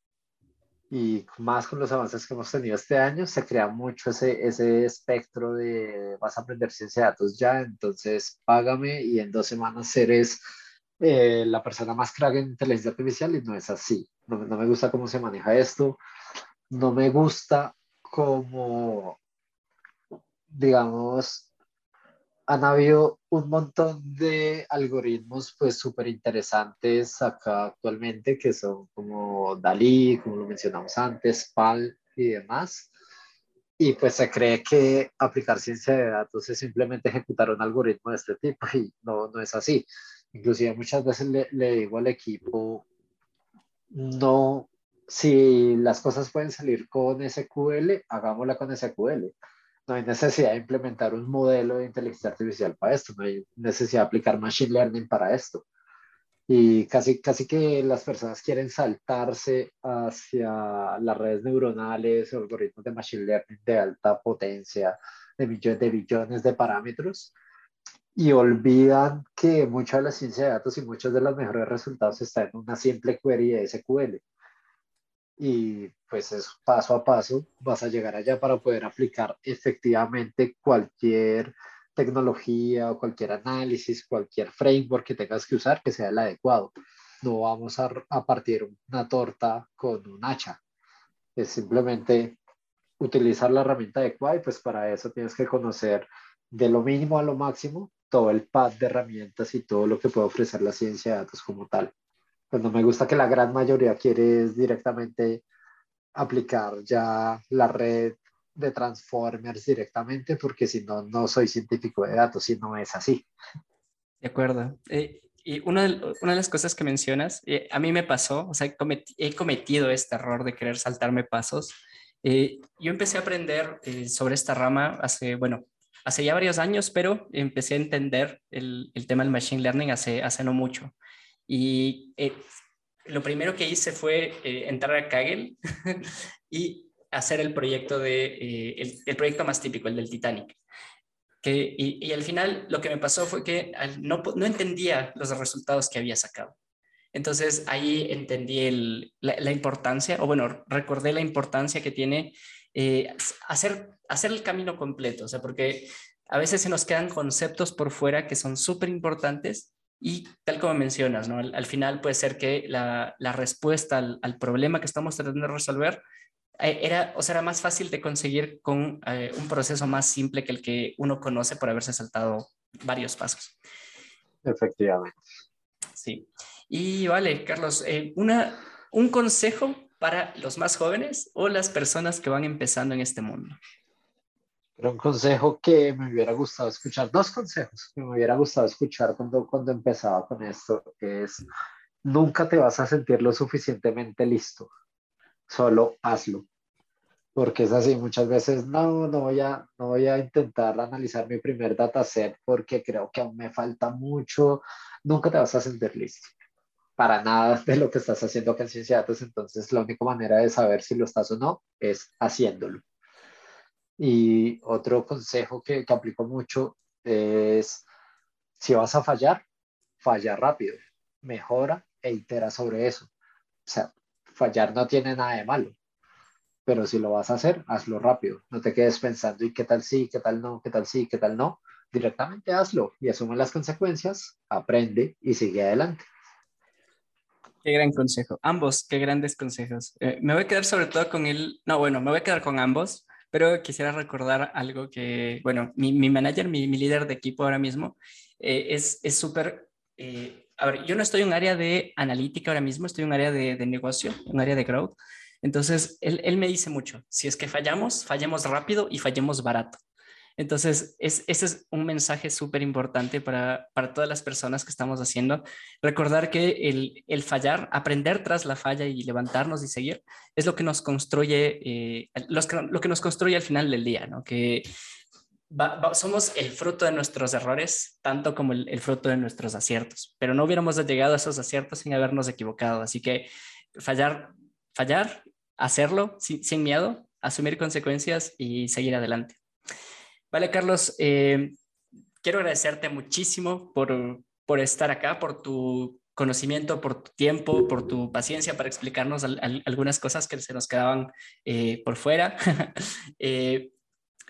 Speaker 2: y más con los avances que hemos tenido este año, se crea mucho ese, ese espectro de vas a aprender ciencia de datos ya, entonces págame y en dos semanas eres eh, la persona más crack en inteligencia artificial y no es así. No, no me gusta cómo se maneja esto, no me gusta cómo, digamos, han habido un montón de algoritmos pues súper interesantes acá actualmente que son como Dalí, como lo mencionamos antes, PAL y demás. Y pues se cree que aplicar ciencia de datos es simplemente ejecutar un algoritmo de este tipo y no, no es así. Inclusive muchas veces le, le digo al equipo, no, si las cosas pueden salir con SQL, hagámosla con SQL no hay necesidad de implementar un modelo de inteligencia artificial para esto, no hay necesidad de aplicar machine learning para esto. Y casi, casi que las personas quieren saltarse hacia las redes neuronales algoritmos de machine learning de alta potencia, de millones de billones de parámetros, y olvidan que mucha de la ciencia de datos y muchos de los mejores resultados están en una simple query de SQL y pues es paso a paso vas a llegar allá para poder aplicar efectivamente cualquier tecnología o cualquier análisis, cualquier framework que tengas que usar que sea el adecuado. No vamos a, a partir una torta con un hacha. Es simplemente utilizar la herramienta adecuada y pues para eso tienes que conocer de lo mínimo a lo máximo todo el pad de herramientas y todo lo que puede ofrecer la ciencia de datos como tal pues no me gusta que la gran mayoría quiere directamente aplicar ya la red de Transformers directamente, porque si no, no soy científico de datos y no es así.
Speaker 1: De acuerdo. Eh, y una de, una de, las cosas que mencionas, eh, a mí me pasó, o sea, he cometido este error de querer saltarme pasos. Eh, yo empecé a aprender sobre esta rama hace, bueno, hace ya varios años, pero empecé a entender el, el tema del Machine Learning hace, hace no mucho. Y eh, lo primero que hice fue eh, entrar a Kaggle y hacer el proyecto, de, eh, el, proyecto más típico, el del Titanic. Y, al final lo que me pasó fue que no, no entendía los resultados que había sacado. Entonces ahí entendí la, importancia, o bueno, recordé la importancia que tiene hacer, hacer el camino completo, o sea, porque a veces se nos quedan conceptos por fuera que son súper importantes y tal como mencionas, ¿no? Al, final puede ser que la, respuesta al, problema que estamos tratando de resolver eh, era, o sea, era más fácil de conseguir con eh, un proceso más simple que el que uno conoce por haberse saltado varios pasos.
Speaker 2: Efectivamente.
Speaker 1: Sí. Y vale, Carlos, eh, una, un consejo para los más jóvenes o las personas que van empezando en este mundo.
Speaker 2: Pero un consejo que me hubiera gustado escuchar, dos consejos que me hubiera gustado escuchar cuando, cuando empezaba con esto es, nunca te vas a sentir lo suficientemente listo, solo hazlo. Porque es así, muchas veces no, no voy a, no voy a intentar analizar mi primer dataset porque creo que aún me falta mucho, nunca te vas a sentir listo para nada de lo que estás haciendo acá en Ciencia Datos, entonces la única manera de saber si lo estás o no es haciéndolo. Y otro consejo que, que aplico mucho es, si vas a fallar, falla rápido, mejora e itera sobre eso. O sea, fallar no tiene nada de malo, pero si lo vas a hacer, hazlo rápido. No te quedes pensando, ¿y qué tal sí, qué tal no, qué tal sí, qué tal no? Directamente hazlo y asume las consecuencias, aprende y sigue adelante.
Speaker 1: Qué gran consejo. Ambos, qué grandes consejos. Eh, me voy a quedar sobre todo con el, no, bueno, me voy a quedar con ambos, pero quisiera recordar algo que, bueno, mi, mi manager, mi, mi, líder de equipo ahora mismo, eh, es súper, eh, a ver, yo no estoy en un área de analítica ahora mismo, estoy en un área de, de negocio, un área de growth. Entonces, él, él me dice mucho, si es que fallamos, fallemos rápido y fallemos barato. Entonces, es, ese es un mensaje súper importante para, para, todas las personas que estamos haciendo. Recordar que el, el, fallar, aprender tras la falla y levantarnos y seguir, es lo que nos construye, eh, lo que nos construye al final del día, ¿no? Que somos el fruto de nuestros errores, tanto como el, fruto de nuestros aciertos, pero no hubiéramos llegado a esos aciertos sin habernos equivocado. Así que fallar, fallar, hacerlo sin miedo, asumir consecuencias y seguir adelante. Vale, Carlos, eh, quiero agradecerte muchísimo por, por estar acá, por tu conocimiento, por tu tiempo, por tu paciencia para explicarnos algunas cosas que se nos quedaban eh, por fuera. Eh,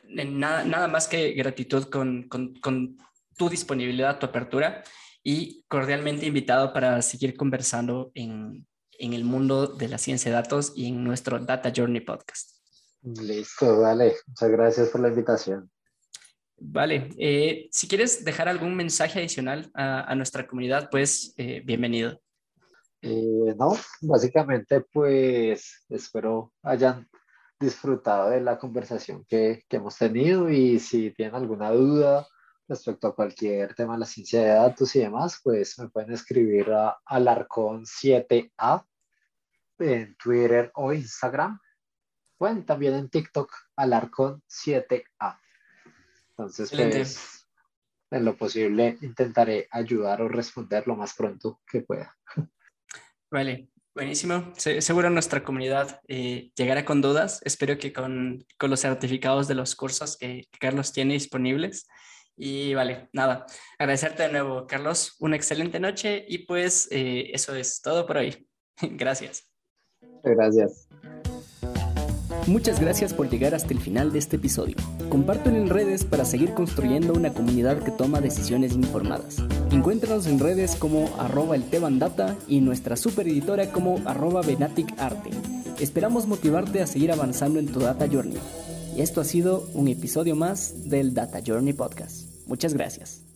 Speaker 1: nada, nada, más que gratitud con, con, con, tu disponibilidad, tu apertura y cordialmente invitado para seguir conversando en, en el mundo de la ciencia de datos y en nuestro Data Journey podcast.
Speaker 2: Listo, vale. Muchas gracias por la invitación.
Speaker 1: Vale, eh, si quieres dejar algún mensaje adicional a, nuestra comunidad, pues eh, bienvenido.
Speaker 2: Eh, no, básicamente pues espero hayan disfrutado de la conversación que, hemos tenido y si tienen alguna duda respecto a cualquier tema de la ciencia de datos y demás, pues me pueden escribir a alarcón7a en Twitter o Instagram. Pueden también en TikTok alarcón7a. Entonces, pues, en lo posible intentaré ayudar o responder lo más pronto que pueda.
Speaker 1: Vale, buenísimo. seguro nuestra comunidad eh, llegará con dudas. Espero que con, con, los certificados de los cursos que, Carlos tiene disponibles. Y vale, nada, agradecerte de nuevo, Carlos. Una excelente noche y pues eh, eso es todo por hoy. Gracias.
Speaker 2: Gracias.
Speaker 3: Muchas gracias por llegar hasta el final de este episodio. Compártelo en redes para seguir construyendo una comunidad que toma decisiones informadas. Encuéntranos en redes como arroba el Data y nuestra super editora como arroba. Esperamos motivarte a seguir avanzando en tu Data Journey. Y esto ha sido un episodio más del Data Journey Podcast. Muchas gracias.